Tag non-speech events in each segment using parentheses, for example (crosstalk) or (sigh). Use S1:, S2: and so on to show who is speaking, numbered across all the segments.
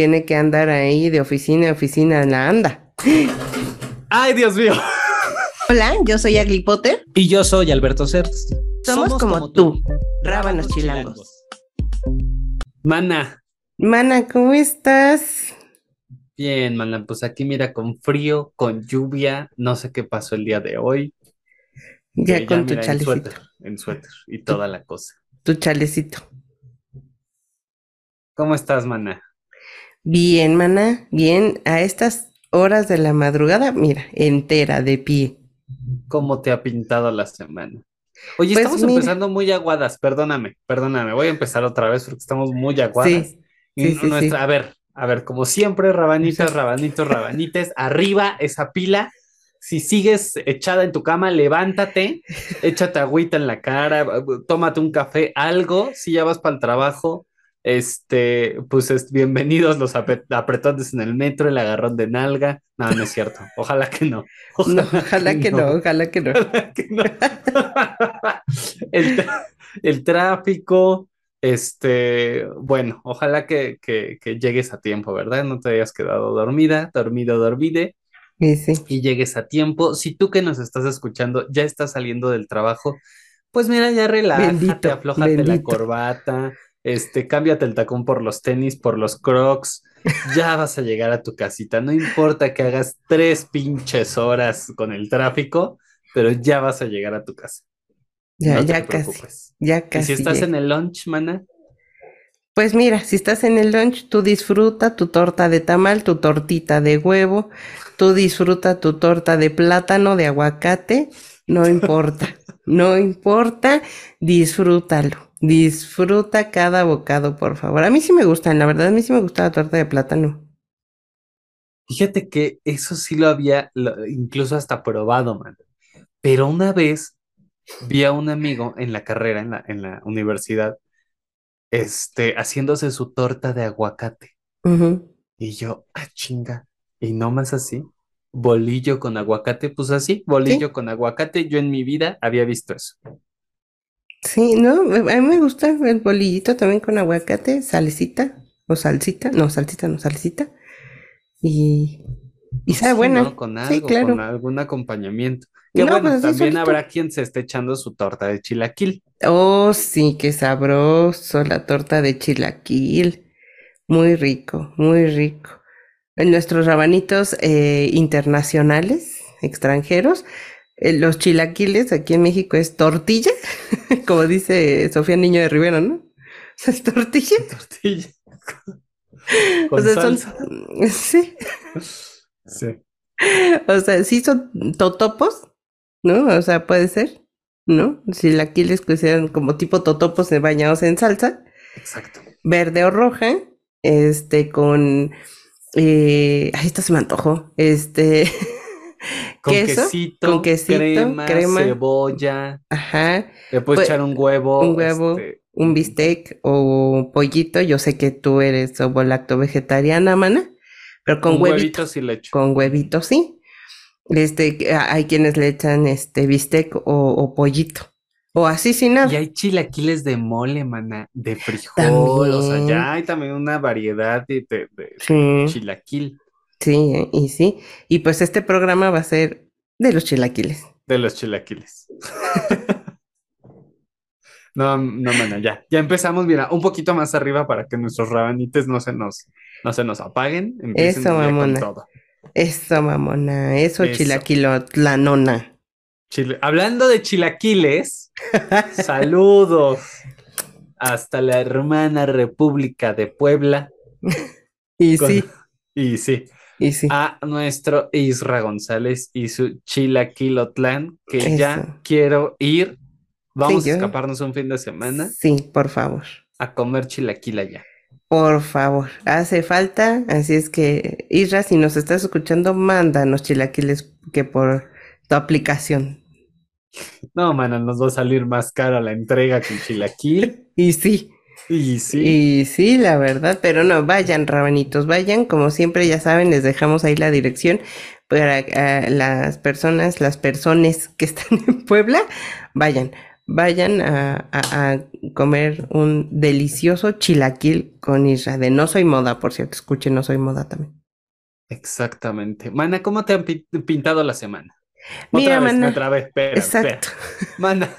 S1: tiene que andar ahí de oficina a oficina en la anda.
S2: ¡Ay, Dios mío!
S1: Hola, yo soy Agli Potter.
S2: Y yo soy Alberto Certs.
S1: Somos, como, tú, rábanos chilangos.
S2: Mana,
S1: Mana, ¿cómo estás?
S2: bien, mana, pues aquí mira, con frío, con lluvia, no sé qué pasó el día de hoy.
S1: Ya con tu
S2: mira, en
S1: chalecito.
S2: suéter, en suéter y toda la cosa.
S1: Tu chalecito.
S2: ¿Cómo estás, mana?
S1: Bien, mana, bien. A estas horas de la madrugada, mira, entera, de pie.
S2: ¿Cómo te ha pintado la semana? Oye,
S1: Pues
S2: estamos
S1: mira.
S2: empezando muy aguadas, perdóname, perdóname, voy a empezar otra vez porque estamos muy aguadas.
S1: Sí,
S2: Y
S1: sí, sí,
S2: nuestra,
S1: sí.
S2: a ver, a ver, como siempre, rabanitas, rabanitos, rabanites, (laughs) arriba esa pila. Si sigues echada en tu cama, levántate, échate agüita en la cara, tómate un café, algo. Si ya vas para el trabajo, este, pues es, bienvenidos los apretones en el metro, el agarrón de nalga. No, no es cierto. (laughs) Ojalá (laughs) que no.
S1: No, ojalá que no, ojalá que no.
S2: Ojalá que no. El, tra- el tráfico, este, bueno, ojalá que, que, que llegues a tiempo, ¿verdad? No te hayas quedado dormida, dormido, dormide
S1: Sí, sí.
S2: y llegues a tiempo. Si tú que nos estás escuchando ya estás saliendo del trabajo, pues mira, ya relájate,
S1: Bendito,
S2: aflójate la corbata, este, cámbiate el tacón por los tenis, por los crocs, ya vas a llegar a tu casita. No importa que hagas tres pinches horas con el tráfico, pero ya vas a llegar a tu casa.
S1: Ya,
S2: No te
S1: ya casi,
S2: Y
S1: casi.
S2: si estás en el lunch, mana,
S1: Pues mira, si estás en el lunch, tú disfruta tu torta de tamal, tu tortita de huevo, tú disfruta tu torta de plátano, de aguacate, no importa, (laughs) no importa, disfrútalo, disfruta cada bocado, por favor. A mí sí me gustan, la verdad, a mí sí me gusta la torta de plátano.
S2: fíjate que eso sí lo había lo- incluso hasta probado, man. Pero una vez vi a un amigo en la carrera, en la, en la universidad, este, haciéndose su torta de aguacate. Y yo, ah, chinga. Y no más así. Bolillo con aguacate, pues así, bolillo con aguacate. Yo en mi vida había visto eso.
S1: Sí, no, a mí me gusta el bolillito también con aguacate, salecita o salsita, no, salsita, no, salecita. Y, y sabe
S2: Sí,
S1: buena.
S2: ¿no? Con
S1: Sí,
S2: algo,
S1: claro.
S2: con algún acompañamiento. Que
S1: No,
S2: bueno,
S1: pues
S2: también
S1: solito.
S2: habrá quien se esté echando su torta de chilaquil.
S1: Oh, sí, qué sabroso, la torta de chilaquil. Muy rico, muy rico. En nuestros rabanitos eh, internacionales, extranjeros, los chilaquiles aquí en México es tortilla, (laughs) como dice Sofía Niño de Rivera, ¿no? Es tortilla. (laughs)
S2: Tortilla. (laughs)
S1: O sea, son, sí,
S2: Sí.
S1: o sea, sí son totopos, ¿no? O sea, puede ser, ¿no? Chilaquiles que sean como tipo totopos eh, bañados en salsa.
S2: Exacto.
S1: verde o roja, este, con, eh, ay, esta se me antojó, este, (laughs)
S2: Con
S1: queso,
S2: quesito,
S1: con quesito,
S2: crema,
S1: crema.
S2: cebolla.
S1: ajá,
S2: Le puedes
S1: Pues,
S2: echar un huevo.
S1: un huevo,
S2: este,
S1: un bistec o pollito, yo sé que tú eres ovo-lacto vegetariana, mana, pero con
S2: un
S1: huevito,
S2: huevito sí le echo.
S1: con huevito, sí, este, que a- hay quienes le echan, este, bistec o, o pollito, o así sin nada,
S2: Y hay chilaquiles de mole, mana, de frijol. O sea,
S1: También.
S2: ya hay también una variedad de, de- de
S1: sí.
S2: chilaquil.
S1: Sí, eh, y sí. Y pues este programa va a ser de los chilaquiles.
S2: De los chilaquiles. (laughs) No, no, mana, ya. Ya empezamos, mira, un poquito más arriba para que nuestros rabanites no se nos, no se nos apaguen. Empiecen
S1: Eso,
S2: ya con
S1: mamona.
S2: todo.
S1: Eso, mamona. Eso,
S2: Eso.
S1: chilaquilo, la nona.
S2: Hablando de chilaquiles, (laughs) saludos hasta la hermana República de Puebla. (laughs)
S1: Y
S2: Con-
S1: sí,
S2: Y sí,
S1: y sí.
S2: a nuestro Isra González y su Chilaquilotlán, que ya quiero ir. Vamos
S1: Sí,
S2: a
S1: yo-
S2: escaparnos un fin de semana
S1: Sí, por favor.
S2: a comer chilaquil allá.
S1: Por favor. Hace falta. Así es que, Isra, si nos estás escuchando, mándanos chilaquiles que por tu aplicación.
S2: No, mana, nos va a salir más cara la entrega que el chilaquil. (laughs)
S1: Y sí.
S2: Y sí,
S1: Y sí, la verdad, pero no, vayan, rabanitos, vayan, como siempre, ya saben, les dejamos ahí la dirección para ah, las personas, las personas que (laughs) están en Puebla, vayan, vayan a, a- a comer un delicioso chilaquil con isra. De no soy moda, por cierto, escuchen, no soy moda también.
S2: Exactamente. Mana, ¿cómo te han pi- pintado la semana?
S1: Mira,
S2: otra vez,
S1: mana.
S2: otra vez, espera,
S1: Exacto.
S2: espera. (laughs) Mana,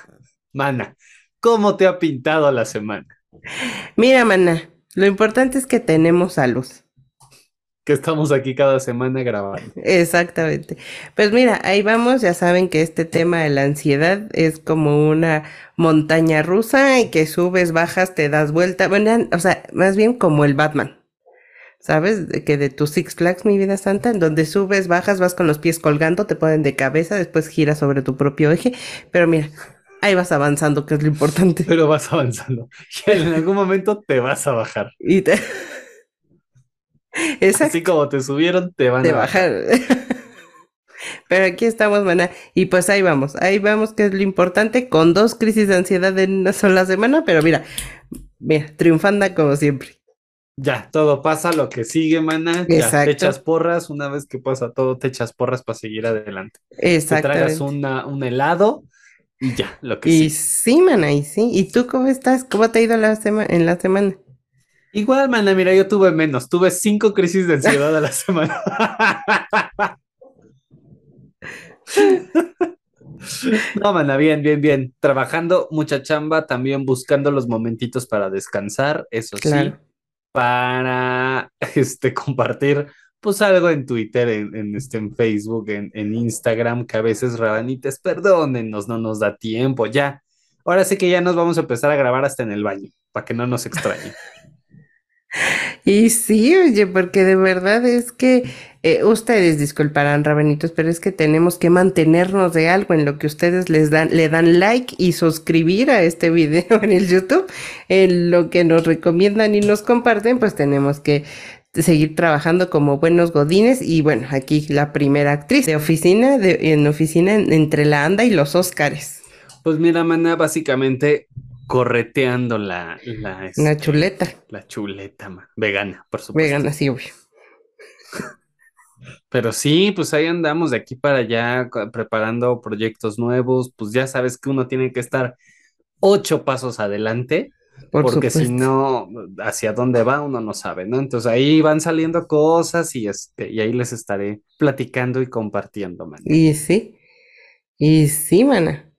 S2: mana, ¿cómo te ha pintado la semana?
S1: Mira, mana, lo importante es que tenemos salud.
S2: Que estamos aquí cada semana grabando.
S1: Exactamente. Pues mira, ahí vamos, ya saben que este tema de la ansiedad es como una montaña rusa y que subes, bajas, te das vuelta, bueno, o sea, más bien como el Batman. ¿Sabes? Que de tus Six Flags, mi vida santa, en donde subes, bajas, vas con los pies colgando, te ponen de cabeza, después giras sobre tu propio eje, pero mira, ahí vas avanzando, que es lo importante.
S2: Pero vas avanzando. (laughs) Y en algún momento te vas a bajar.
S1: Y te... (laughs) Exacto.
S2: Así como te subieron, te van a bajar.
S1: bajar. (laughs) Pero aquí estamos, maná. Y pues ahí vamos, ahí vamos, que es lo importante, con dos crisis de ansiedad en una sola semana, pero mira, mira, triunfanda como siempre.
S2: Ya, todo pasa, lo que sigue, mana. Ya,
S1: Exacto.
S2: te echas porras. Una vez que pasa todo, te echas porras para seguir adelante. Te tragas una, un helado y ya, lo que
S1: Y
S2: sigue.
S1: sí, maná, y sí. ¿Y tú cómo estás? ¿Cómo te ha ido la sema- en la semana?
S2: Igual, mana, mira, yo tuve menos. Tuve cinco crisis de ansiedad a la semana. No, mana, bien, bien, bien. Trabajando, mucha chamba, también buscando los momentitos para descansar, eso sí, para este, compartir pues algo en Twitter, en, en, este, en Facebook, en, en Instagram, que a veces rabanites, perdónennos, no nos da tiempo, ya. Ahora sí que ya nos vamos a empezar a grabar hasta en el baño, para que no nos extrañen. (laughs)
S1: Y sí, oye, porque de verdad es que eh, ustedes disculparán, rabanitos, pero es que tenemos que mantenernos de algo en lo que ustedes les dan, le dan like y suscribir a este video (laughs) en el YouTube, en lo que nos recomiendan y nos comparten, pues tenemos que seguir trabajando como buenos godines y bueno, aquí la primera actriz de oficina, de, en oficina en- entre la anda y los Óscares,
S2: Pues mira, mana, básicamente correteando la, la,
S1: una
S2: este,
S1: chuleta,
S2: la chuleta, man, vegana, por supuesto.
S1: vegana, sí, obvio.
S2: Pero sí, pues ahí andamos de aquí para allá preparando proyectos nuevos. Pues ya sabes que uno tiene que estar ocho pasos adelante,
S1: Por
S2: porque si
S1: supuesto.
S2: no, hacia dónde va uno no sabe, ¿no? Entonces ahí van saliendo cosas y, este, y ahí les estaré platicando y compartiendo, man.
S1: Y sí, y sí, mana.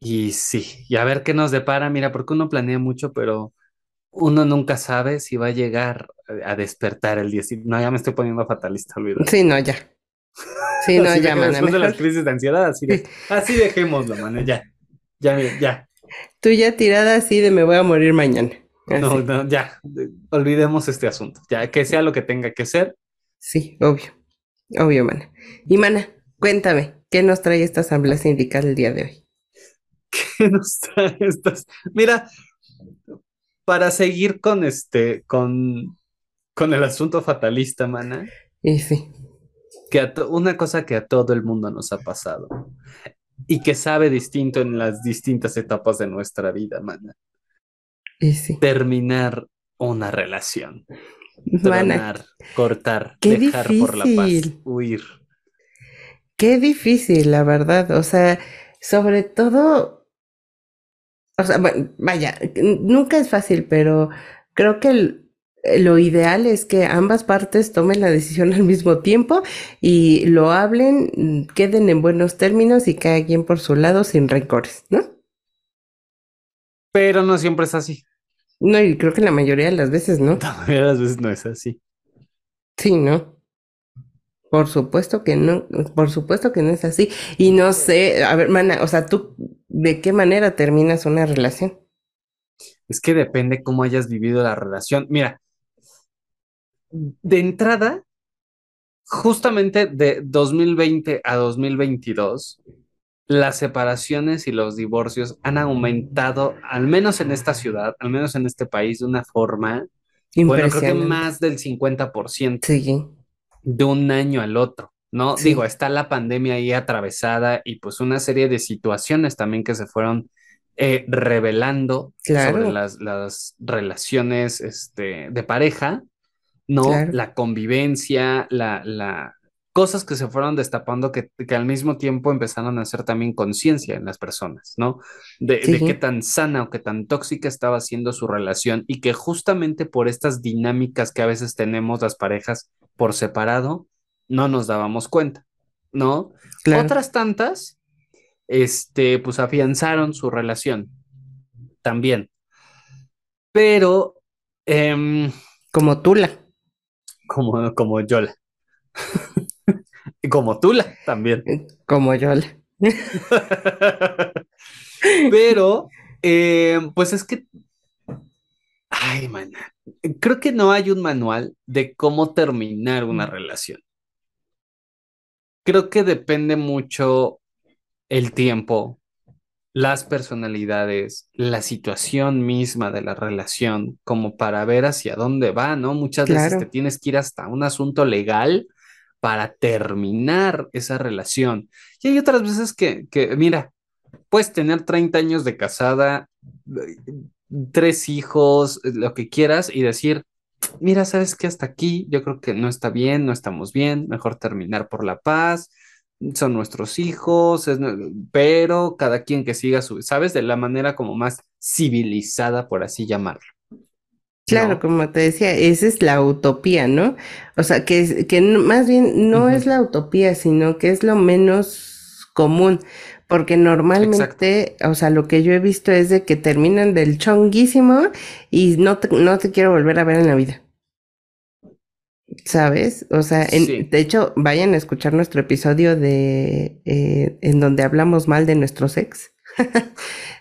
S2: Y sí, y a ver qué nos depara, mira, porque uno planea mucho, pero uno nunca sabe si va a llegar a a despertar el día. si- No, ya me estoy poniendo fatalista, olvídalo.
S1: Sí, no, ya. Sí, (laughs) no, ya, mana,
S2: después de las
S1: mejor.
S2: crisis de ansiedad, así, de- así dejémoslo, mana, ya. Ya, ya.
S1: Tú ya tirada así de me voy a morir mañana.
S2: No,
S1: Así.
S2: no, ya. de- Olvidemos este asunto. Ya, que sea lo que tenga que ser.
S1: Sí, obvio. Obvio, mana. Y mana, cuéntame, ¿qué nos trae esta asamblea sindical el día de hoy? (laughs)
S2: ¿Qué nos trae estas? Mira, para seguir con este, con, con el asunto fatalista, mana,
S1: Y sí,
S2: que a una cosa que a todo el mundo nos ha pasado y que sabe distinto en las distintas etapas de nuestra vida, mana.
S1: sí.
S2: Terminar una relación,
S1: Mana,
S2: tronar, cortar,
S1: qué
S2: dejar por la paz, huir.
S1: qué difícil, la verdad. O sea, sobre todo, o sea, bueno, vaya, nunca es fácil, pero creo que el- lo ideal es que ambas partes tomen la decisión al mismo tiempo y lo hablen, mm, queden en buenos términos y cada quien por su lado sin rencores, ¿no?
S2: Pero no siempre es así.
S1: No, y creo que la mayoría de las veces no. (laughs)
S2: La mayoría de las veces no es así.
S1: Sí, ¿no? Por supuesto que no, por supuesto que no es así. Y no sé, a ver, mana, o sea, tú, ¿de qué manera terminas una relación?
S2: Es que depende cómo hayas vivido la relación. Mira, de entrada, justamente de 2020 a 2022, las separaciones y los divorcios han aumentado, al menos en esta ciudad, al menos en este país, de una forma, bueno, creo que más del 50%
S1: Sí,
S2: de un año al otro, ¿no?
S1: Sí.
S2: Digo, está la pandemia ahí atravesada y pues una serie de situaciones también que se fueron eh, revelando
S1: Claro.
S2: sobre las, las relaciones este, de pareja, ¿no?
S1: Claro.
S2: La convivencia, la, la, cosas que se fueron destapando que, que al mismo tiempo empezaron a hacer también conciencia en las personas, ¿no? De, de qué tan sana o qué tan tóxica estaba siendo su relación y que justamente por estas dinámicas que a veces tenemos las parejas por separado, no nos dábamos cuenta, ¿no? Otras tantas, este, pues afianzaron su relación también. Pero... Em,
S1: como Tula.
S2: Como, como Yola. y (laughs) como Tula también.
S1: Como Yola. (laughs)
S2: Pero, em, pues es que... Ay, man. Creo que no hay un manual de cómo terminar una relación. Creo que depende mucho el tiempo, las personalidades, la situación misma de la relación, como para ver hacia dónde va, ¿no? Muchas veces te tienes que ir hasta un asunto legal para terminar esa relación. Y hay otras veces que, que mira, puedes tener 30 años de casada, tres hijos, lo que quieras, y decir, mira, sabes que hasta aquí yo creo que no está bien, no estamos bien, mejor terminar por la paz, son nuestros hijos, pero cada quien que siga su, ¿sabes? De la manera como más civilizada, por así llamarlo.
S1: Claro, como te decía, esa es la utopía, ¿no? O sea, que, que más bien no es la utopía, sino que es lo menos común, porque normalmente, o sea, lo que yo he visto es de que terminan del chonguísimo y no no te quiero volver a ver en la vida. ¿Sabes? O sea, de hecho, vayan a escuchar nuestro episodio de eh, en donde hablamos mal de nuestros ex. (laughs)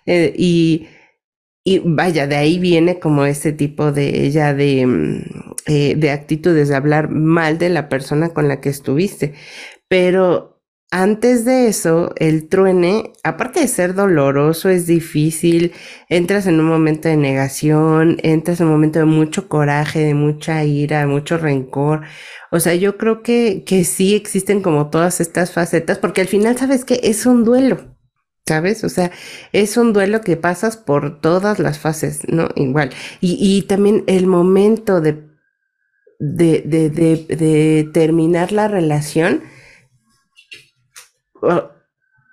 S1: Eh, y, y vaya, de ahí viene como ese tipo de ella de, mm, eh, de actitudes, de hablar mal de la persona con la que estuviste. Pero antes de eso, el truene, aparte de ser doloroso, es difícil, entras en un momento de negación, entras en un momento de mucho coraje, de mucha ira, de mucho rencor. O sea, yo creo que, que sí existen como todas estas facetas, porque al final, ¿sabes qué? Es un duelo. ¿Sabes? O sea, es un duelo que pasas por todas las fases, ¿no? Igual. Y, y también el momento de, de, de, de terminar la relación,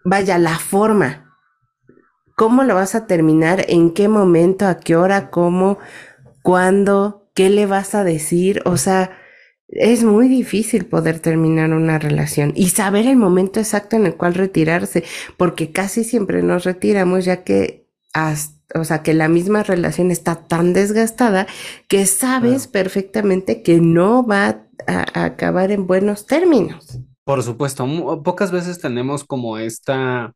S1: vaya, la forma. ¿Cómo lo vas a terminar? ¿En qué momento? ¿A qué hora? ¿Cómo? ¿Cuándo? ¿Qué le vas a decir? O sea, es muy difícil poder terminar una relación y saber el momento exacto en el cual retirarse, porque casi siempre nos retiramos ya que o sea, que la misma relación está tan desgastada que sabes perfectamente que no va a acabar en buenos términos.
S2: Por supuesto, pocas veces tenemos como esta,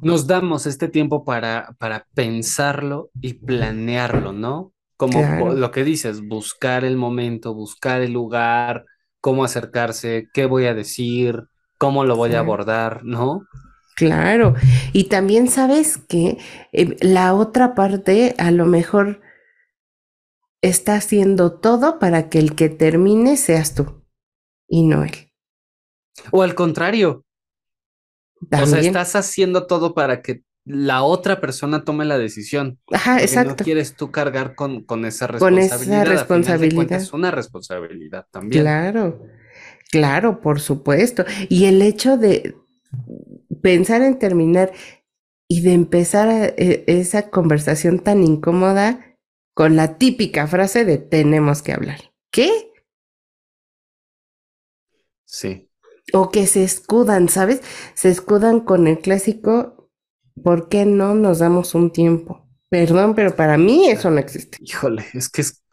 S2: nos damos este tiempo para, para pensarlo y planearlo, ¿no? Como lo que dices, buscar el momento, buscar el lugar, cómo acercarse, qué voy a decir, cómo lo voy a abordar, ¿no?
S1: Claro, y también sabes que eh, la otra parte a lo mejor está haciendo todo para que el que termine seas tú y no él.
S2: O al contrario. O sea, estás haciendo todo para que la otra persona tome la decisión.
S1: Ajá, exacto.
S2: No quieres tú cargar con, con esa responsabilidad. Con esa responsabilidad. Es una responsabilidad también.
S1: Claro, claro, por supuesto. Y el hecho de pensar en terminar y de empezar e, esa conversación tan incómoda con la típica frase de tenemos que hablar. ¿Qué?
S2: Sí.
S1: O que se escudan, ¿sabes? Se escudan con el clásico, ¿por qué no nos damos un tiempo? Perdón, pero para mí eso no existe.
S2: Híjole, es que es...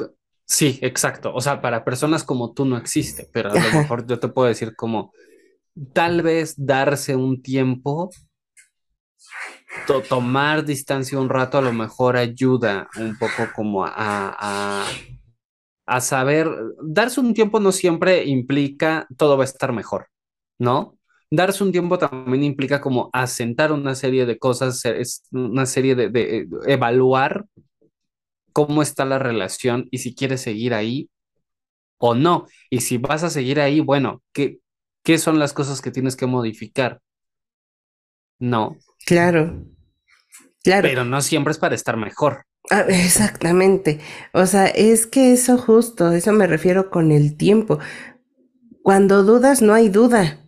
S2: Sí, exacto. O sea, para personas como tú no existe, pero a lo mejor yo te puedo decir como tal vez darse un tiempo, tomar distancia un rato a lo mejor ayuda un poco como a, a saber, darse un tiempo no siempre implica todo va a estar mejor, ¿no? Darse un tiempo también implica como asentar una serie de cosas, es una serie de, de evaluar cómo está la relación y si quieres seguir ahí o no. Y si vas a seguir ahí, bueno, ¿qué, qué son las cosas que tienes que modificar? No.
S1: Claro. Claro.
S2: Pero no siempre es para estar mejor.
S1: Ah, exactamente. O sea, es que eso justo, eso me refiero con el tiempo. cuando dudas no hay duda.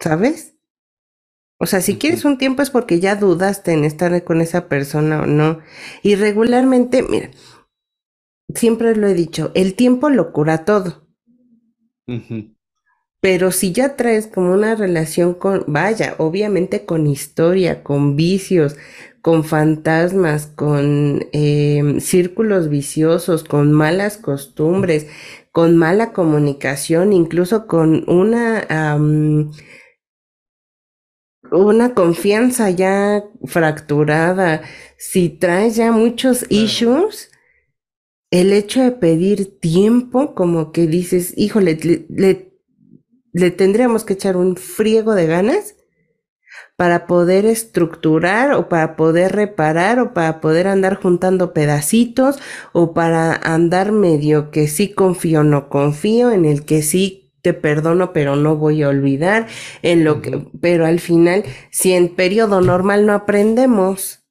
S1: ¿Sabes? O sea, si quieres un tiempo es porque ya dudaste en estar con esa persona o no. Y regularmente, mira, siempre lo he dicho, el tiempo lo cura todo. Pero si ya traes como una relación con, vaya, obviamente con historia, con vicios, con fantasmas, con em, círculos viciosos, con malas costumbres, con mala comunicación, incluso con una, una confianza ya fracturada, si traes ya muchos issues, el hecho de pedir tiempo, como que dices, híjole, le le tendríamos que echar un friego de ganas para poder estructurar o para poder reparar o para poder andar juntando pedacitos o para andar medio que sí confío o no confío, en el que sí te perdono pero no voy a olvidar, en lo que, pero al final, si en periodo normal no aprendemos,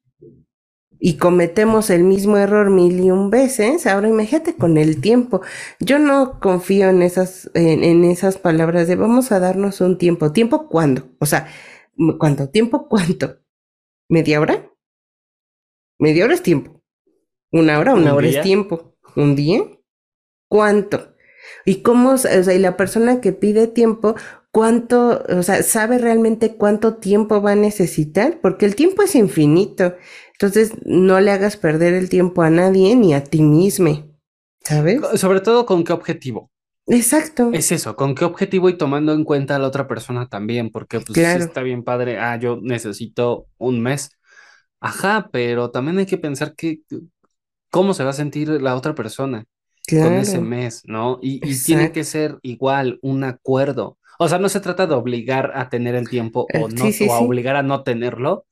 S1: y cometemos el mismo error mil y un veces, ahora imagínate con el tiempo. Yo no confío en esas, en, esas palabras de vamos a darnos un tiempo. ¿Tiempo cuándo? O sea, ¿cuánto? ¿Tiempo (laughs) cuánto? ¿Media hora? Media hora es tiempo. Una hora, una hora es tiempo. ¿Un día? ¿Cuánto? Y cómo, o sea, y la persona que pide tiempo, cuánto, o sea, sabe realmente cuánto tiempo va a necesitar, porque el tiempo es infinito. Entonces, no le hagas perder el tiempo a nadie ni a ti mismo, ¿sabes?
S2: Sobre todo con qué objetivo.
S1: Exacto.
S2: Es eso, con qué objetivo y tomando en cuenta a la otra persona también, porque pues claro. está bien padre, ah, yo necesito un mes. Ajá, pero también hay que pensar que cómo se va a sentir la otra persona con ese mes, ¿no? Y, y, tiene que ser igual, un acuerdo. O sea, no se trata de obligar a tener el tiempo o no, o a obligar a no tenerlo,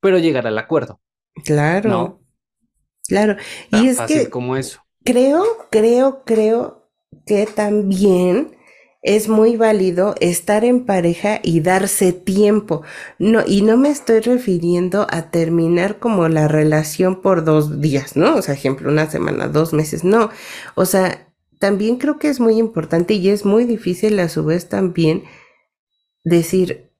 S2: pero llegar al acuerdo.
S1: Claro. Claro. y es que
S2: como eso.
S1: Creo, creo, creo que también es muy válido estar en pareja y darse tiempo. No, y no me estoy refiriendo a terminar como la relación por dos días, ¿no? O sea, ejemplo, una semana, dos meses, no. O sea, también creo que es muy importante y es muy difícil a su vez también decir,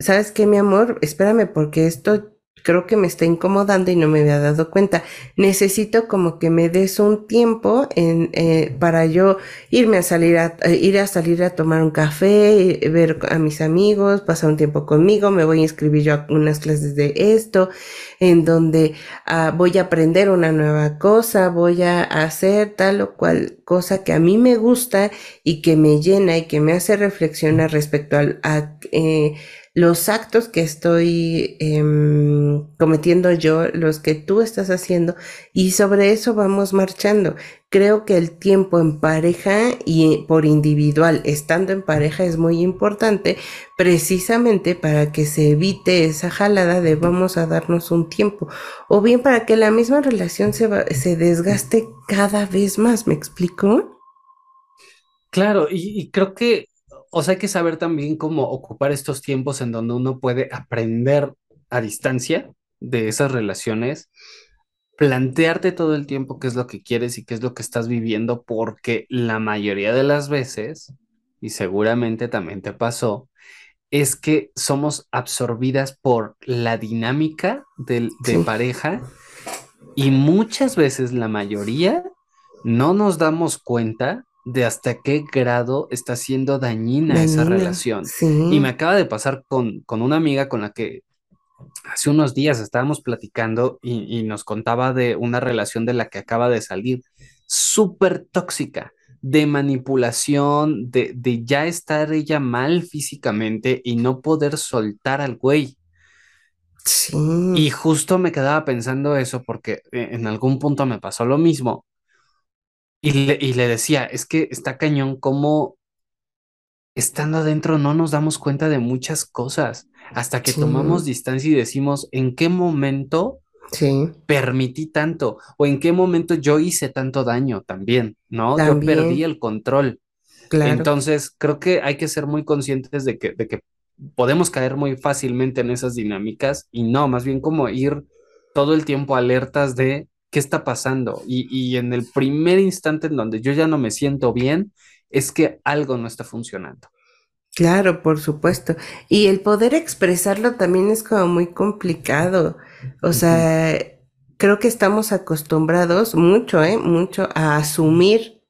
S1: ¿sabes qué, mi amor? Espérame porque esto creo que me está incomodando y no me había dado cuenta. Necesito como que me des un tiempo en, eh, para yo irme a salir a, eh, ir a salir a tomar un café, eh, ver a mis amigos, pasar un tiempo conmigo, me voy a inscribir yo a unas clases de esto, en donde ah, voy a aprender una nueva cosa, voy a hacer tal o cual cosa que a mí me gusta y que me llena y que me hace reflexionar respecto al, a, los actos que estoy em, cometiendo yo, los que tú estás haciendo, y sobre eso vamos marchando. Creo que el tiempo en pareja y por individual, estando en pareja, es muy importante precisamente para que se evite esa jalada de vamos a darnos un tiempo, o bien para que la misma relación se, se desgaste cada vez más, ¿me explico?
S2: Claro, y creo que o sea, hay que saber también cómo ocupar estos tiempos en donde uno puede aprender a distancia de esas relaciones, plantearte todo el tiempo qué es lo que quieres y qué es lo que estás viviendo, porque la mayoría de las veces, y seguramente también te pasó, es que somos absorbidas por la dinámica de, de pareja y muchas veces la mayoría no nos damos cuenta de hasta qué grado está siendo dañina, esa relación. Y me acaba de pasar con, con, una amiga con la que hace unos días estábamos platicando y, nos contaba de una relación de la que acaba de salir, súper tóxica, de manipulación, de, de ya estar ella mal físicamente y no poder soltar al güey. Y justo me quedaba pensando eso porque eh, en algún punto me pasó lo mismo y le, decía, es que está cañón como estando adentro no nos damos cuenta de muchas cosas hasta que tomamos distancia y decimos en qué momento permití tanto o en qué momento yo hice tanto daño también, ¿no? Yo perdí el control. Entonces, creo que hay que ser muy conscientes de que, de que podemos caer muy fácilmente en esas dinámicas y no, más bien como ir todo el tiempo alertas de qué está pasando. Y, en el primer instante en donde yo ya no me siento bien, es que algo no está funcionando.
S1: Claro, por supuesto. Y el poder expresarlo también es como muy complicado. O sea, creo que estamos acostumbrados mucho, ¿eh? Mucho a asumir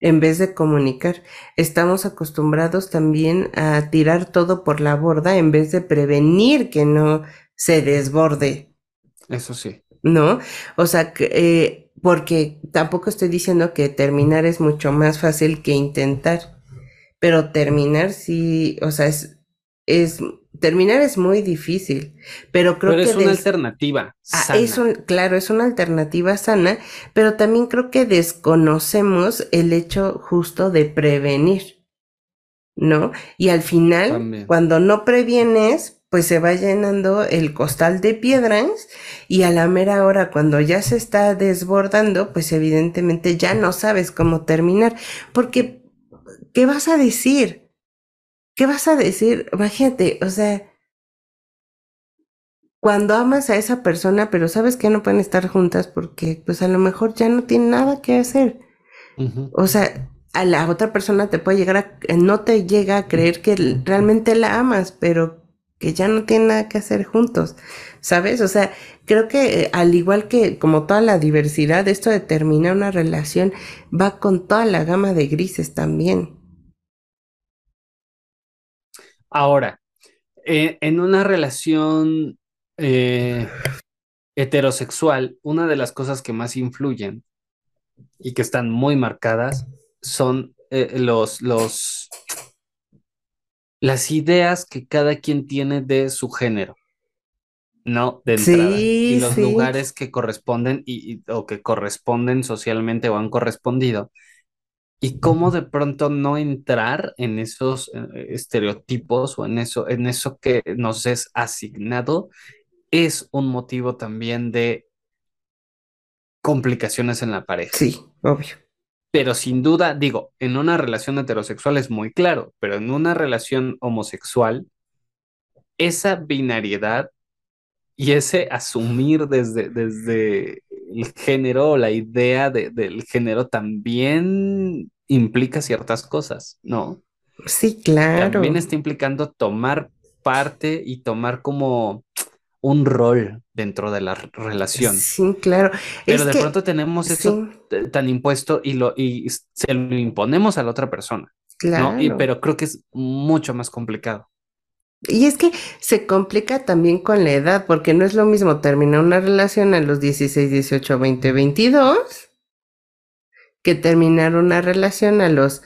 S1: en vez de comunicar. Estamos acostumbrados también a tirar todo por la borda en vez de prevenir que no se desborde.
S2: Eso sí.
S1: ¿No? O sea, eh, porque tampoco estoy diciendo que terminar es mucho más fácil que intentar pero terminar sí, o sea, es, es terminar es muy difícil, pero creo
S2: pero
S1: que
S2: es una alternativa.
S1: Ah,
S2: sana.
S1: es un, claro, es una alternativa sana, pero también creo que desconocemos el hecho justo de prevenir, ¿no? Y al final,
S2: También.
S1: cuando no previenes, pues se va llenando el costal de piedras y a la mera hora, cuando ya se está desbordando, pues evidentemente ya no sabes cómo terminar, porque ¿qué vas a decir? ¿Qué vas a decir? Imagínate, o sea, cuando amas a esa persona, pero sabes que no pueden estar juntas porque pues a lo mejor ya no tienen nada que hacer. O sea, a la otra persona te puede llegar a, no te llega a creer que realmente la amas, pero que ya no tienen nada que hacer juntos, ¿sabes? O sea, creo que eh, al igual que como toda la diversidad, esto de terminar una relación va con toda la gama de grises también.
S2: Ahora, eh, en una relación eh, heterosexual, una de las cosas que más influyen y que están muy marcadas son eh, los, los, las ideas que cada quien tiene de su género, ¿no? De entrada.
S1: Sí,
S2: Y los
S1: sí.
S2: lugares que corresponden y, y- o que corresponden socialmente o han correspondido. Y cómo de pronto no entrar en esos eh, estereotipos o en eso, en eso que nos es asignado es un motivo también de complicaciones en la pareja.
S1: Sí, obvio.
S2: Pero sin duda, digo, en una relación heterosexual es muy claro, pero en una relación homosexual, esa binariedad y ese asumir desde, desde el género o la idea de- del género también implica ciertas cosas, ¿no?
S1: Sí, claro.
S2: También está implicando tomar parte y tomar como un rol dentro de la relación.
S1: Sí, claro.
S2: Pero
S1: Es
S2: de
S1: que-
S2: pronto tenemos eso
S1: sí,
S2: tan impuesto y lo y se lo imponemos a la otra persona,
S1: claro.
S2: ¿no? Y, pero creo que es mucho más complicado.
S1: Y es que se complica también con la edad, porque no es lo mismo terminar una relación a los 16, 18, 20, 22 que terminar una relación a los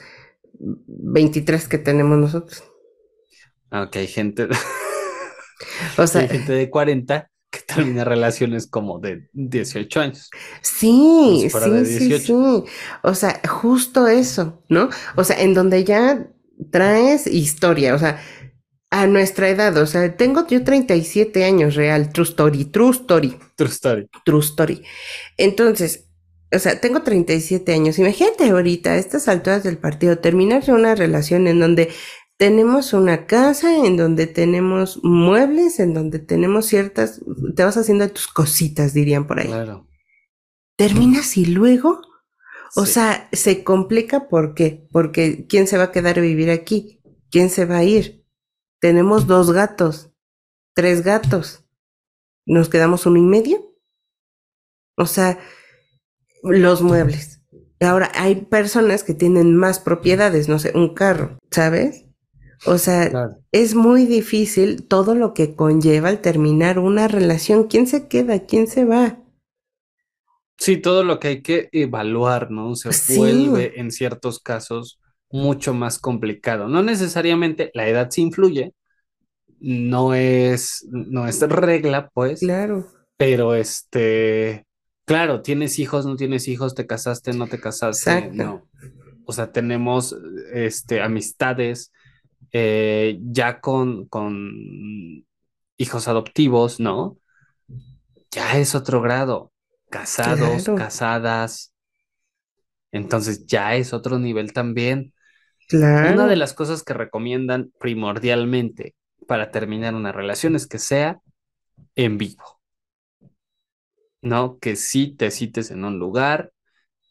S1: 23 que tenemos nosotros.
S2: Hay gente, (laughs)
S1: O sea,
S2: hay gente de 40 que termina (laughs) relaciones como de 18 años.
S1: sí, sí, sí,
S2: 18.
S1: sí. O sea, justo eso, ¿no? O sea, en donde ya traes historia, o sea, a nuestra edad, o sea, tengo yo 37 años real, true story, true story.
S2: True story.
S1: True story. Entonces, o sea, tengo 37 años. Imagínate ahorita, a estas alturas del partido, terminarse una relación en donde tenemos una casa, en donde tenemos muebles, en donde tenemos ciertas, te vas haciendo tus cositas, dirían por ahí.
S2: Claro.
S1: Terminas y luego, o
S2: Sí.
S1: sea, se complica ¿por qué? Porque ¿quién se va a quedar a vivir aquí? ¿Quién se va a ir? Tenemos dos gatos, tres gatos. ¿Nos quedamos uno y medio? O sea, los muebles. Ahora, hay personas que tienen más propiedades, no sé, un carro, ¿sabes? O sea,
S2: Claro.
S1: es muy difícil todo lo que conlleva al terminar una relación. ¿Quién se queda? ¿Quién se va?
S2: Sí, todo lo que hay que evaluar, ¿no? Se
S1: Sí.
S2: vuelve en ciertos casos mucho más complicado. No necesariamente la edad sí influye, no es, no es regla, pues,
S1: Claro.
S2: pero este, claro, tienes hijos, no tienes hijos, te casaste, no te casaste,
S1: Exacto.
S2: no. O sea, tenemos este, amistades eh, ya con, con hijos adoptivos, ¿no? Ya es otro grado. Casados,
S1: Claro.
S2: casadas. Entonces ya es otro nivel también.
S1: Claro.
S2: Una de las cosas que recomiendan primordialmente para terminar una relación es que sea en vivo. ¿No? Que sí te cites en un lugar,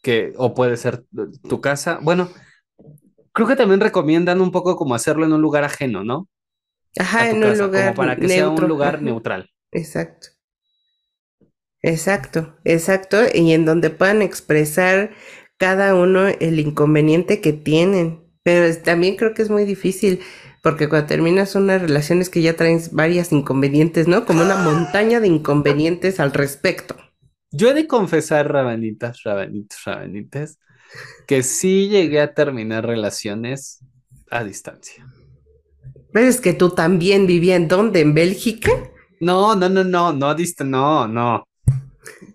S2: que, o puede ser tu casa. Bueno, creo que también recomiendan un poco como hacerlo en un lugar ajeno, ¿no?
S1: Ajá, en un lugar
S2: como para que sea un lugar neutral.
S1: Exacto. Exacto, exacto, y en donde puedan expresar cada uno el inconveniente que tienen. Pero también creo que es muy difícil, porque cuando terminas una relación es que ya traes varias inconvenientes, ¿no? Como una montaña de inconvenientes al respecto.
S2: Yo he de confesar, rabanitas, rabanitos, rabanitas, que sí llegué a terminar relaciones a distancia.
S1: Pero es que tú también vivías en dónde, en Bélgica.
S2: No, no, no, no, no, no, no.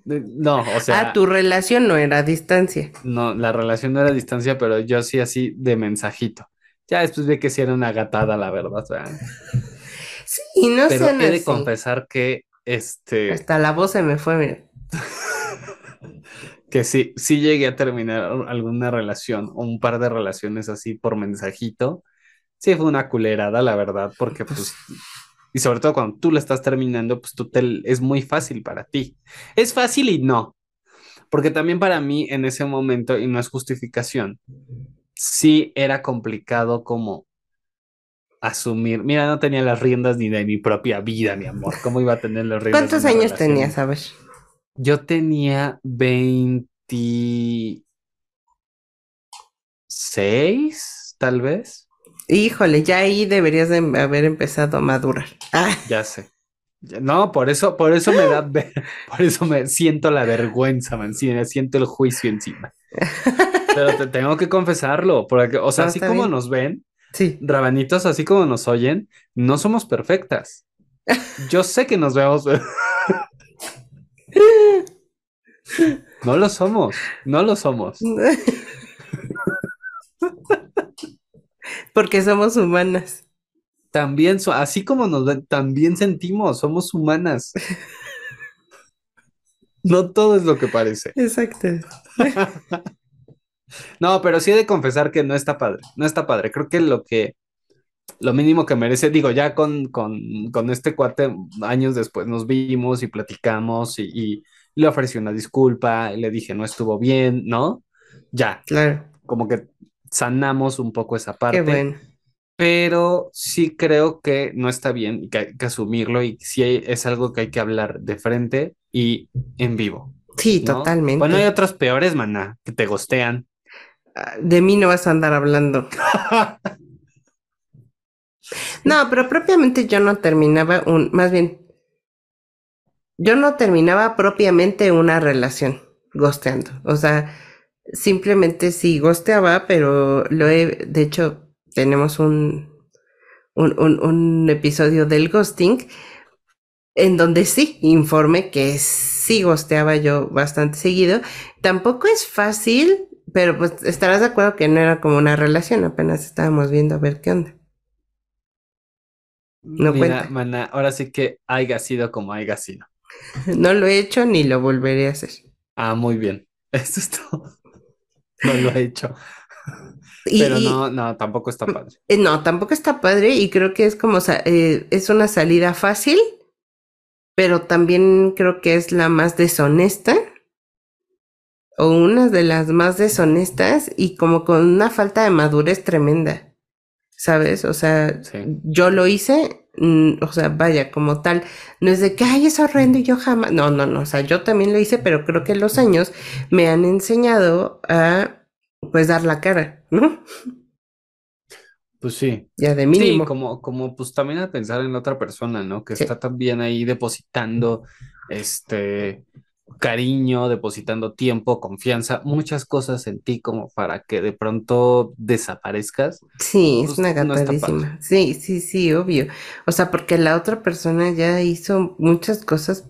S2: No, o sea.
S1: Ah, tu relación no era a distancia.
S2: No, la relación no era a distancia, pero yo sí así de mensajito. Ya después vi que sí era una gatada, la verdad.
S1: Sí, no sé.
S2: Pero he de confesar que este.
S1: Hasta la voz se me fue, mira.
S2: Que sí, sí llegué a terminar alguna relación o un par de relaciones así por mensajito. Sí, fue una culerada, la verdad, porque pues y sobre todo cuando tú la estás terminando, pues tú te, es muy fácil para ti. Es fácil y no. Porque también para mí en ese momento, y no es justificación, sí era complicado como asumir. Mira, no tenía las riendas ni de mi propia vida, mi amor. ¿Cómo iba a tener las riendas?
S1: ¿Cuántos años tenías, a ver?
S2: Yo tenía 26, tal vez.
S1: Híjole, ya ahí deberías de haber empezado a madurar.
S2: Ah. Ya sé. No, por eso, por eso me da, (laughs) por eso me siento la vergüenza, man, siento el juicio encima. Pero te tengo que confesarlo, porque, o sea, así como nos ven,
S1: sí.
S2: rabanitos, así como nos oyen, no somos perfectas. Yo sé que nos vemos. No lo somos, no lo somos. (laughs)
S1: Porque somos humanas.
S2: También, así como nos ven, también sentimos, somos humanas. no todo es lo que parece.
S1: Exacto. (laughs)
S2: no, pero sí he de confesar que no está padre, no está padre. Creo que lo que, lo mínimo que merece, digo, ya con, con, con este cuate, años después nos vimos y platicamos y, y le ofrecí una disculpa, le dije no estuvo bien, ¿no? Ya.
S1: Claro.
S2: Como que sanamos un poco esa parte. Pero sí creo que no está bien y que hay que asumirlo y sí es algo que hay que hablar de frente y en vivo.
S1: Sí, totalmente.
S2: Bueno, hay otros peores, maná, que te gostean.
S1: Ah, de mí no vas a andar hablando. (laughs) no, pero propiamente yo no terminaba un, más bien, yo no terminaba propiamente una relación gosteando. O sea, simplemente sí gosteaba, pero lo he, de hecho, tenemos un, un, un, episodio del ghosting en donde sí informe que sí gosteaba yo bastante seguido. Tampoco es fácil, pero pues estarás de acuerdo que no era como una relación, apenas estábamos viendo a ver qué onda.
S2: No Mira, Mana, ahora sí que haya sido como haya sido. (laughs)
S1: No lo he hecho ni lo volveré a hacer.
S2: Ah, muy bien. (laughs) Eso es todo. no lo he hecho. Pero no, no, tampoco está padre.
S1: Eh, no, tampoco está padre y creo que es como, eh, es una salida fácil, pero también creo que es la más deshonesta o una de las más deshonestas y como con una falta de madurez tremenda, ¿sabes? O sea, yo lo hice, mm, o sea, vaya, como tal, no es de que, ay, es horrendo y yo jamás, no, no, no, o sea, yo también lo hice, pero creo que los años me han enseñado a pues dar la cara, ¿no?
S2: Pues sí.
S1: Ya de mínimo.
S2: Sí, como, como pues también a pensar en la otra persona, ¿no? Que está también ahí depositando este cariño, depositando tiempo, confianza, muchas cosas en ti como para que de pronto desaparezcas.
S1: Sí, es una gatadísima. sí, sí, sí, obvio. O sea, porque la otra persona ya hizo muchas cosas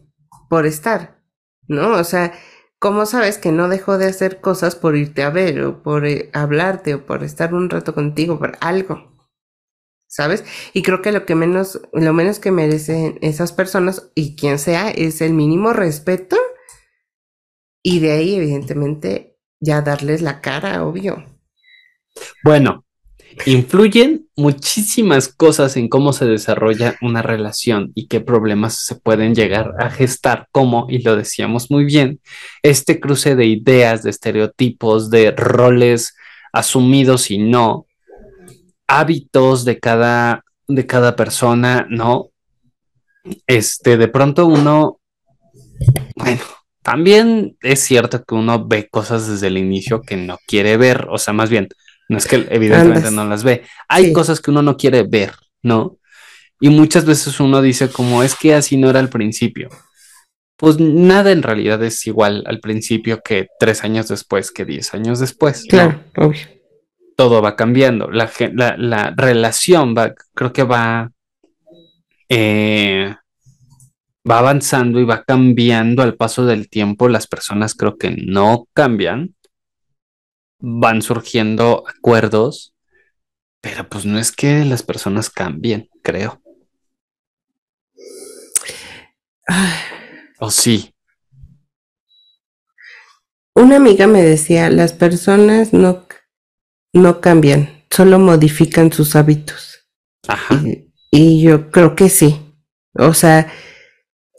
S1: por estar, ¿no? O sea, ¿Cómo sabes que no dejó de hacer cosas por irte a ver o por eh, hablarte o por estar un rato contigo, por algo? ¿Sabes? Y creo que lo que menos, lo menos que merecen esas personas y quien sea es el mínimo respeto y de ahí evidentemente ya darles la cara, obvio.
S2: Bueno, Influyen muchísimas cosas en cómo se desarrolla una relación y qué problemas se pueden llegar a gestar, como, y lo decíamos muy bien, este cruce de ideas, de estereotipos, de roles asumidos y no, hábitos de cada, de cada persona, ¿no? Este, de pronto uno, bueno, también es cierto que uno ve cosas desde el inicio que no quiere ver, o sea, más bien, no es que evidentemente no las ve, hay cosas que uno no quiere ver, ¿no? Y muchas veces uno dice como es que así no era al principio. Pues nada en realidad es igual al principio que tres años después, que diez años después.
S1: Claro, obvio.
S2: Todo va cambiando. La, la, relación va, creo que va, eh, va avanzando y va cambiando al paso del tiempo. Las personas creo que no cambian. Van surgiendo acuerdos, pero pues no es que las personas cambien, creo. ¿O sí?
S1: Una amiga me decía, las personas no, no cambian, solo modifican sus hábitos.
S2: Ajá.
S1: Y, yo creo que sí. O sea,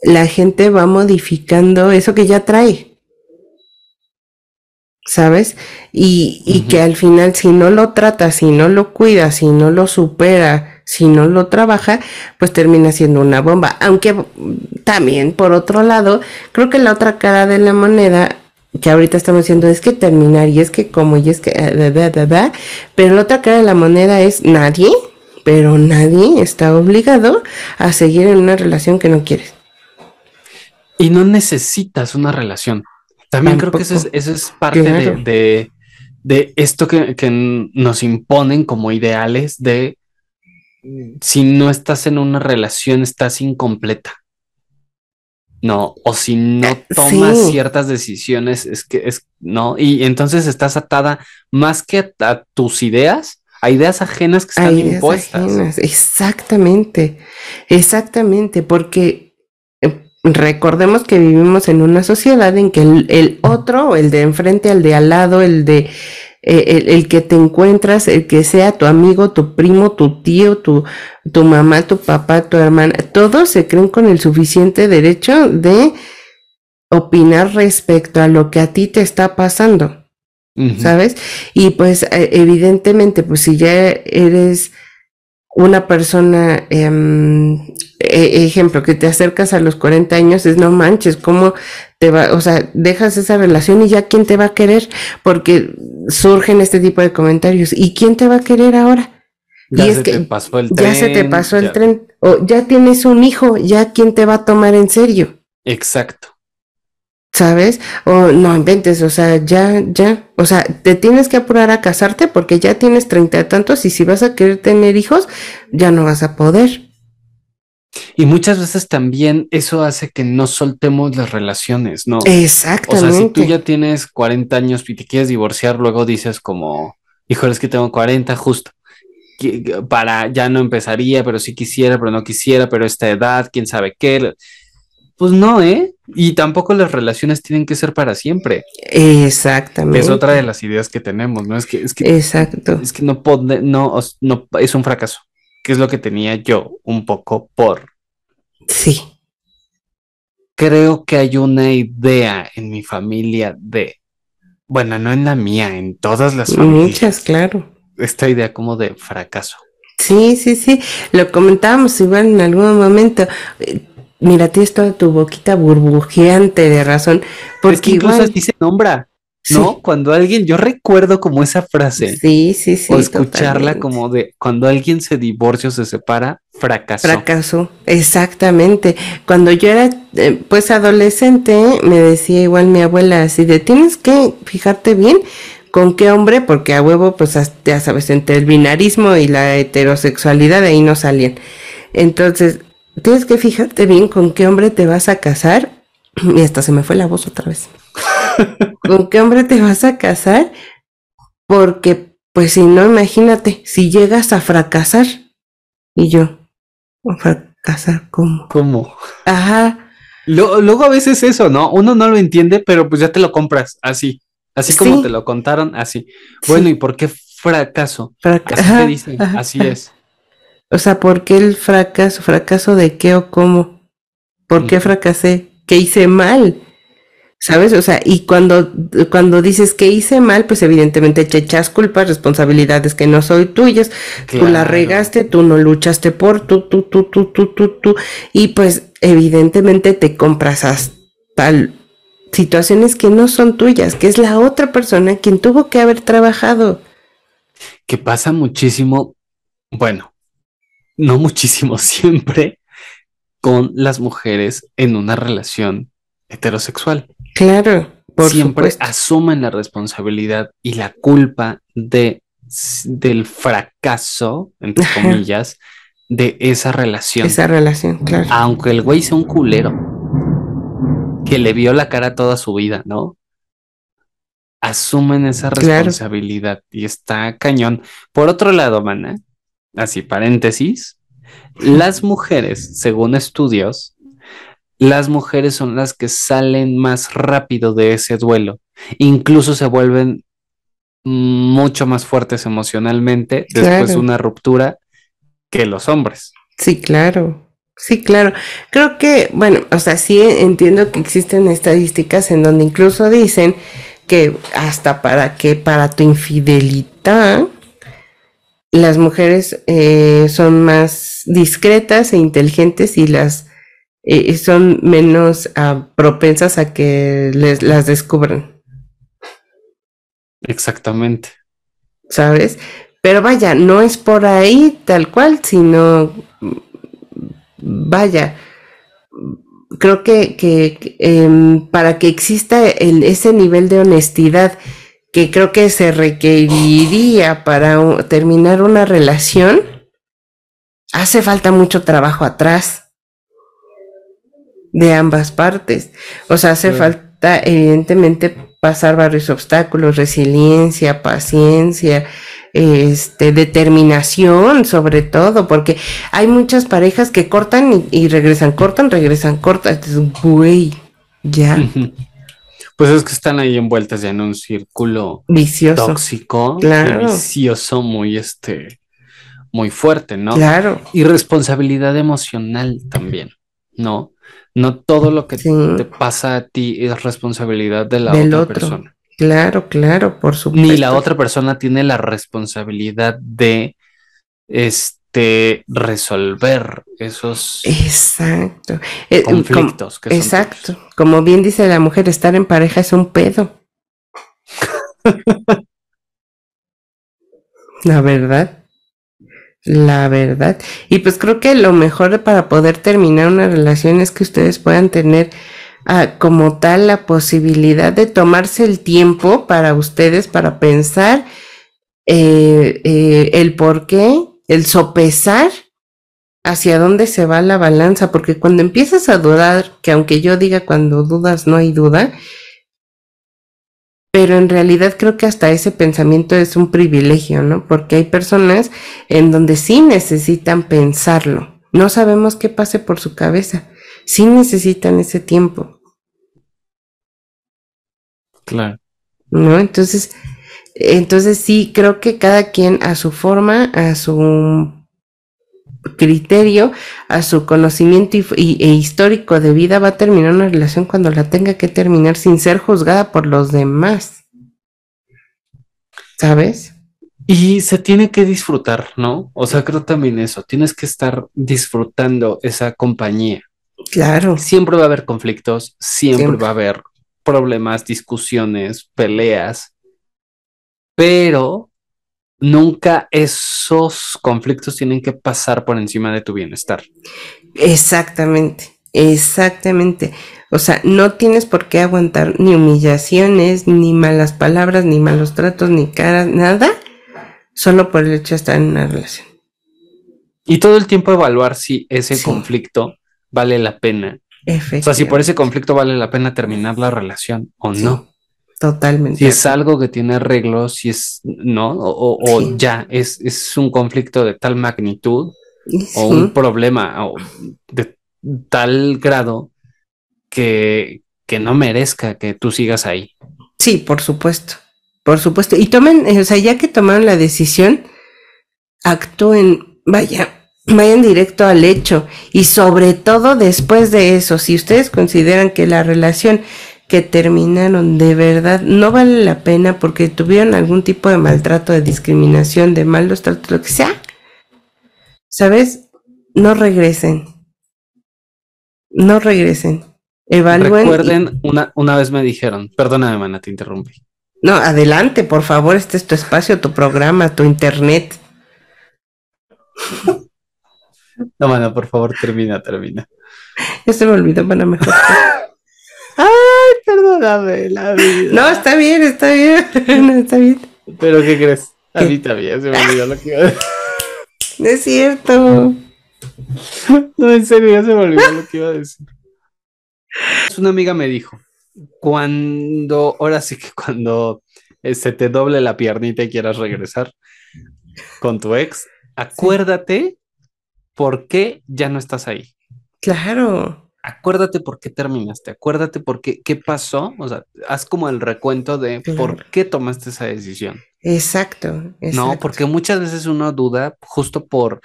S1: la gente va modificando eso que ya trae. ¿Sabes? Y, y que al final, si no lo trata, si no lo cuida, si no lo supera, si no lo trabaja, pues termina siendo una bomba. Aunque también, por otro lado, creo que la otra cara de la moneda que ahorita estamos diciendo es que terminar y es que como y es que eh, pero la otra cara de la moneda es nadie, pero nadie está obligado a seguir en una relación que no quieres.
S2: Y no necesitas una relación. También creo que eso es, parte de, de, esto que, que, nos imponen como ideales de si no estás en una relación, estás incompleta. No, o si no eh, tomas ciertas decisiones, es que es, no, y entonces estás atada más que a, tus ideas, a ideas ajenas que están impuestas.
S1: Exactamente, exactamente, porque recordemos que vivimos en una sociedad en que el, el otro, el de enfrente, el de al lado, el de eh, el, que te encuentras, el que sea tu amigo, tu primo, tu tío, tu, tu mamá, tu papá, tu hermana, todos se creen con el suficiente derecho de opinar respecto a lo que a ti te está pasando, ¿sabes? Y pues e, evidentemente, pues si ya eres una persona, em, e, ejemplo, que te acercas a los 40 años, es no manches, ¿cómo te va, o sea, dejas esa relación y ya quién te va a querer? Porque surgen este tipo de comentarios. ¿Y quién te va a querer ahora?
S2: Ya se te pasó el
S1: tren. Ya se te pasó el tren. O ya tienes un hijo, ya quién te va a tomar en serio.
S2: Exacto.
S1: ¿Sabes? O no inventes, o sea, ya, ya, o sea, te tienes que apurar a casarte porque ya tienes treinta y tantos y si vas a querer tener hijos, ya no vas a poder.
S2: Y muchas veces también eso hace que no soltemos las relaciones, ¿no?
S1: Exactamente.
S2: O sea, si tú ya tienes 40 años y te quieres divorciar, luego dices como, híjole, es que tengo 40 justo. Para, ya no empezaría, pero sí quisiera, pero no quisiera, pero esta edad, quién sabe qué. Pues no, ¿eh? Y tampoco las relaciones tienen que ser para siempre.
S1: Exactamente.
S2: Es otra de las ideas que tenemos, ¿no? Es que, es que,
S1: Exacto.
S2: Es que no, puede, no, no, es un fracaso que es lo que tenía yo un poco por.
S1: Sí.
S2: Creo que hay una idea en mi familia de, bueno, no en la mía, en todas las familias.
S1: Muchas, claro.
S2: Esta idea como de fracaso.
S1: Sí, sí, sí. Lo comentábamos igual en algún momento. Mira, tienes toda tu boquita burbujeante de razón. Porque
S2: incluso así se nombra. ¿no? Cuando alguien, yo recuerdo como esa frase.
S1: Sí, sí, sí.
S2: O escucharla como de cuando alguien se divorcia o se separa, fracasó.
S1: Fracasó, exactamente. Cuando yo era eh, pues adolescente, me decía igual mi abuela así de tienes que fijarte bien con qué hombre, porque a huevo, pues ya sabes, entre el binarismo y la heterosexualidad ahí no salían. Entonces, tienes que fijarte bien con qué hombre te vas a casar. (clears throat) Y hasta se me fue la voz otra vez. (laughs) ¿Con qué hombre te vas a casar? Porque, pues si no, imagínate, si llegas a fracasar. Y yo, ¿fracasar cómo?
S2: ¿Cómo?
S1: Ajá.
S2: Luego, a veces eso, ¿no? Uno no lo entiende, pero pues ya te lo compras así. Así como te lo contaron, así. Bueno, ¿y por qué fracaso? así así es.
S1: O sea, ¿por qué el fracaso? ¿Fracaso de qué o cómo? ¿Por qué fracasé? ¿Qué hice mal? ¿Sabes? O sea, y cuando, cuando dices que hice mal, pues evidentemente te echas culpas, responsabilidades que no son tuyas, tú la regaste, tú no luchaste por tú, tú, tú, tú, tú, tú, tú, y pues evidentemente te compras hasta situaciones que no son tuyas, que es la otra persona quien tuvo que haber trabajado.
S2: Que pasa muchísimo, bueno, no muchísimo, (laughs) siempre con las mujeres en una relación heterosexual.
S1: Claro,
S2: por siempre asumen la responsabilidad y la culpa de del fracaso, entre comillas, de esa relación.
S1: Esa relación, claro.
S2: Aunque el güey sea un culero que le vio la cara toda su vida, ¿no? Asumen esa responsabilidad y está cañón. Por otro lado, mana, así paréntesis, las mujeres, según estudios, las mujeres son las que salen más rápido de ese duelo. Incluso se vuelven mucho más fuertes emocionalmente después de una ruptura que los hombres.
S1: Sí, claro. Sí, claro. Creo que, bueno, o sea, sí entiendo que existen estadísticas en donde incluso dicen que hasta para que para tu infidelidad las mujeres eh, son más discretas e inteligentes y las y son menos uh, propensas a que les, las descubran.
S2: Exactamente.
S1: ¿Sabes? Pero vaya, no es por ahí tal cual, sino, vaya, creo que, que eh, para que exista el, ese nivel de honestidad que creo que se requeriría para terminar una relación, hace falta mucho trabajo atrás de ambas partes. O sea, hace falta evidentemente pasar varios obstáculos, resiliencia, paciencia, este, determinación sobre todo, porque hay muchas parejas que cortan y, regresan, cortan, regresan, cortan, güey, ya. (laughs)
S2: Pues es que están ahí envueltas ya en un círculo
S1: vicioso,
S2: tóxico,
S1: claro.
S2: vicioso, muy este, muy fuerte, ¿no?
S1: Claro.
S2: Y responsabilidad emocional también, ¿no? No todo lo que te pasa a ti es responsabilidad de la otra persona.
S1: Claro, claro, por supuesto.
S2: Ni la otra persona tiene la responsabilidad de este resolver esos
S1: exacto.
S2: Eh, conflictos.
S1: exacto. Como bien dice la mujer, estar en pareja es un pedo. (laughs) la verdad la verdad. Y pues creo que lo mejor para poder terminar una relación es que ustedes puedan tener ah, como tal la posibilidad de tomarse el tiempo para ustedes, para pensar eh, eh, el por qué, el sopesar hacia dónde se va la balanza, porque cuando empiezas a dudar, que aunque yo diga cuando dudas no hay duda, pero en realidad creo que hasta ese pensamiento es un privilegio, ¿no? Porque hay personas en donde sí necesitan pensarlo. No sabemos qué pase por su cabeza. Sí necesitan ese tiempo.
S2: Claro.
S1: ¿No? Entonces, entonces sí, creo que cada quien a su forma, a su criterio, a su conocimiento y, e histórico de vida va a terminar una relación cuando la tenga que terminar sin ser juzgada por los demás. ¿Sabes?
S2: Y se tiene que disfrutar, ¿no? O sea, creo también eso, tienes que estar disfrutando esa compañía.
S1: Claro.
S2: Siempre va a haber conflictos, siempre. va a haber problemas, discusiones, peleas, pero nunca esos conflictos tienen que pasar por encima de tu bienestar.
S1: Exactamente, exactamente. O sea, no tienes por qué aguantar ni humillaciones, ni malas palabras, ni malos tratos, ni caras, nada, solo por el hecho de estar en una relación.
S2: Y todo el tiempo evaluar si ese conflicto vale la pena. O sea, si por ese conflicto vale la pena terminar la relación o no.
S1: Totalmente.
S2: Si es algo que tiene arreglos, si es, ¿no? O, ya es, es, un conflicto de tal magnitud o un problema de tal grado que, que no merezca que tú sigas ahí.
S1: Sí, por supuesto, por supuesto. Y tomen, o sea, ya que tomaron la decisión, actúen, vaya, vayan directo al hecho. Y sobre todo después de eso, si ustedes consideran que la relación que terminaron de verdad, no vale la pena porque tuvieron algún tipo de maltrato, de discriminación, de malos tratos, lo que sea, ¿sabes? No regresen. No regresen. Evalúen. y-
S2: Recuerden, una, una vez me dijeron, perdóname, mana, te interrumpí.
S1: No, adelante, por favor, este es tu espacio, tu programa, tu internet.
S2: No, mana, por favor, termina, termina. (laughs)
S1: Ya se me olvidó para mejor. (laughs)
S2: Perdóname, la vida.
S1: No, está bien, está bien. (laughs) No, está bien.
S2: Pero ¿qué crees? A
S1: ¿Qué?
S2: mí también se me olvidó lo que iba a decir.
S1: No es cierto.
S2: No, en serio, ya se me olvidó lo que iba a decir. Una amiga me dijo, cuando, ahora sí que cuando se te doble la piernita y quieras regresar con tu ex, acuérdate por qué ya no estás ahí.
S1: Claro.
S2: Acuérdate por qué terminaste, acuérdate por qué, qué pasó, o sea, haz como el recuento de por qué tomaste esa decisión.
S1: Exacto.
S2: No, porque muchas veces uno duda justo por,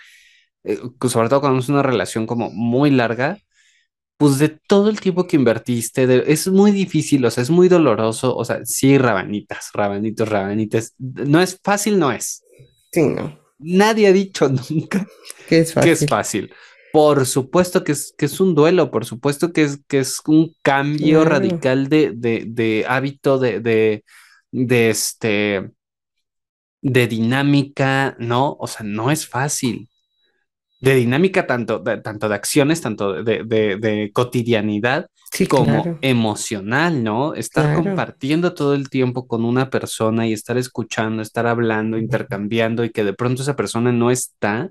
S2: eh, sobre todo cuando es una relación como muy larga, pues de todo el tiempo que invertiste, de- es muy difícil, o sea, es muy doloroso, o sea, sí, rabanitas, rabanitos, rabanitas, no es fácil, no es.
S1: Sí, no.
S2: Nadie ha dicho (laughs) nunca
S1: Que es
S2: que
S1: fácil.
S2: es fácil. Por supuesto que es, que es un duelo, por supuesto que es, que es un cambio
S1: Claro.
S2: radical de, de, de hábito, de, de, de este, de dinámica, ¿no? O sea, no es fácil. De dinámica tanto de, tanto de acciones, tanto de, de, de cotidianidad,
S1: Sí,
S2: como
S1: claro.
S2: emocional, ¿no? Estar
S1: Claro.
S2: compartiendo todo el tiempo con una persona y estar escuchando, estar hablando, intercambiando y que de pronto esa persona no está,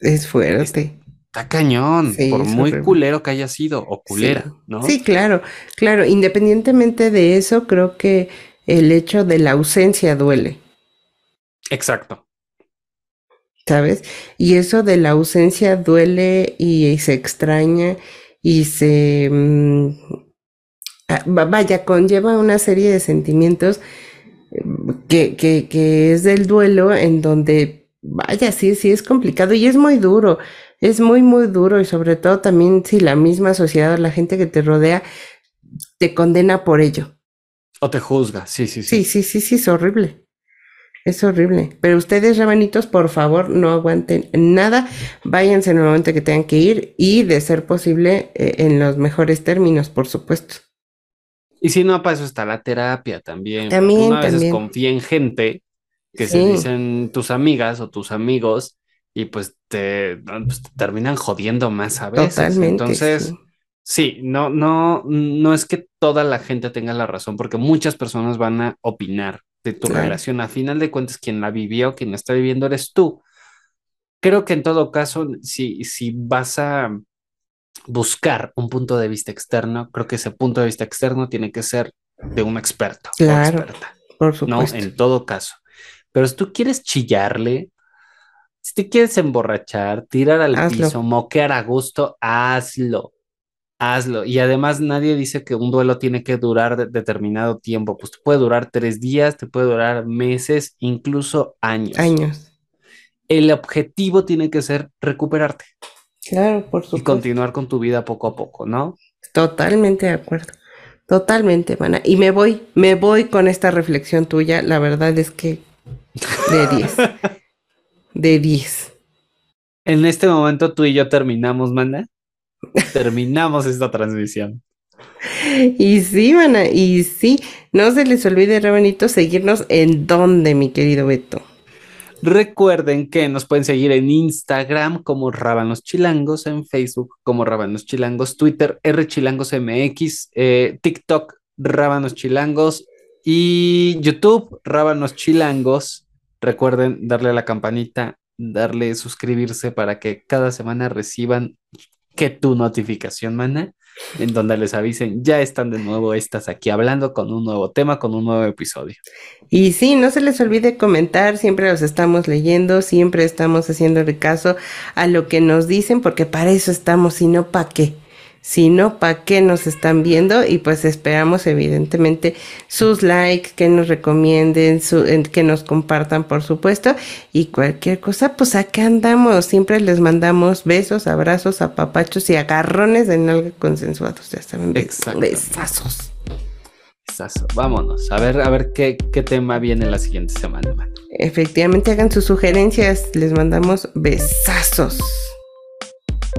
S1: Es fuerte.
S2: está cañón,
S1: Sí,
S2: por
S1: es
S2: muy
S1: horrible.
S2: culero que haya sido o culera,
S1: Sí.
S2: ¿no?
S1: Sí, claro, claro. Independientemente de eso, creo que el hecho de la ausencia duele,
S2: Exacto.
S1: ¿sabes? Y eso de la ausencia duele y, se extraña y se... mm, va- vaya, conlleva una serie de sentimientos eh, que, que, que es del duelo en donde, vaya, sí, sí es complicado y es muy duro, es muy, muy duro y sobre todo también si la misma sociedad o la gente que te rodea te condena por ello.
S2: O te juzga, sí, sí,
S1: Sí,
S2: sí.
S1: sí, sí, sí, es horrible. Es horrible. Pero ustedes, rabanitos, por favor, no aguanten nada. Váyanse en el momento que tengan que ir y, de ser posible, eh, en los mejores términos, por supuesto.
S2: Y si no, para eso está la terapia también.
S1: También,
S2: Uno a veces
S1: también.
S2: confía en gente que se dicen tus amigas o tus amigos y pues te, pues, te terminan jodiendo más a veces.
S1: Totalmente.
S2: Entonces,
S1: sí.
S2: sí, no, no, no es que toda la gente tenga la razón, porque muchas personas van a opinar de tu
S1: Claro.
S2: relación. A final de cuentas, quien la vivió, quien la está viviendo, eres tú. Creo que en todo caso, si, si vas a buscar un punto de vista externo, creo que ese punto de vista externo tiene que ser de un experto
S1: Claro,
S2: o experta,
S1: Por
S2: ¿no?
S1: supuesto.
S2: En todo caso. Pero si tú quieres chillarle, si te quieres emborrachar, tirar al
S1: Hazlo.
S2: piso, moquear a gusto, hazlo. Hazlo. Y además nadie dice que un duelo tiene que durar de- determinado tiempo. Pues te puede durar tres días, te puede durar meses, incluso años.
S1: Años.
S2: El objetivo tiene que ser recuperarte
S1: Claro, por
S2: y
S1: supuesto.
S2: continuar con tu vida poco a poco, ¿no?
S1: Totalmente de acuerdo. Totalmente, mana. Y me voy, me voy con esta reflexión tuya. La verdad es que de 10. De 10.
S2: En este momento tú y yo terminamos, mana. Terminamos esta transmisión.
S1: Y sí, mana, y sí. No se les olvide, Rabanito, seguirnos en donde, mi querido Beto.
S2: Recuerden que nos pueden seguir en Instagram como Rábanos Chilangos, en Facebook como Rábanos Chilangos, Twitter R Chilangos MX, eh, TikTok Rábanos Chilangos y YouTube Rábanos Chilangos. Recuerden darle a la campanita, darle suscribirse para que cada semana reciban que tu notificación, mana, en donde les avisen, ya están de nuevo estas aquí hablando con un nuevo tema, con un nuevo episodio.
S1: Y sí, no se les olvide comentar, siempre los estamos leyendo, siempre estamos haciéndole caso a lo que nos dicen, porque para eso estamos, y no para qué. Si no, ¿para qué nos están viendo? Y pues esperamos evidentemente sus likes, que nos recomienden, que nos compartan, por supuesto. Y cualquier cosa, pues acá andamos. Siempre les mandamos besos, abrazos, apapachos y agarrones de nalga consensuados. Ya saben, besazos.
S2: Besazo. Vámonos. A ver, a ver qué, qué tema viene la siguiente semana.
S1: Efectivamente, hagan sus sugerencias. Les mandamos besazos.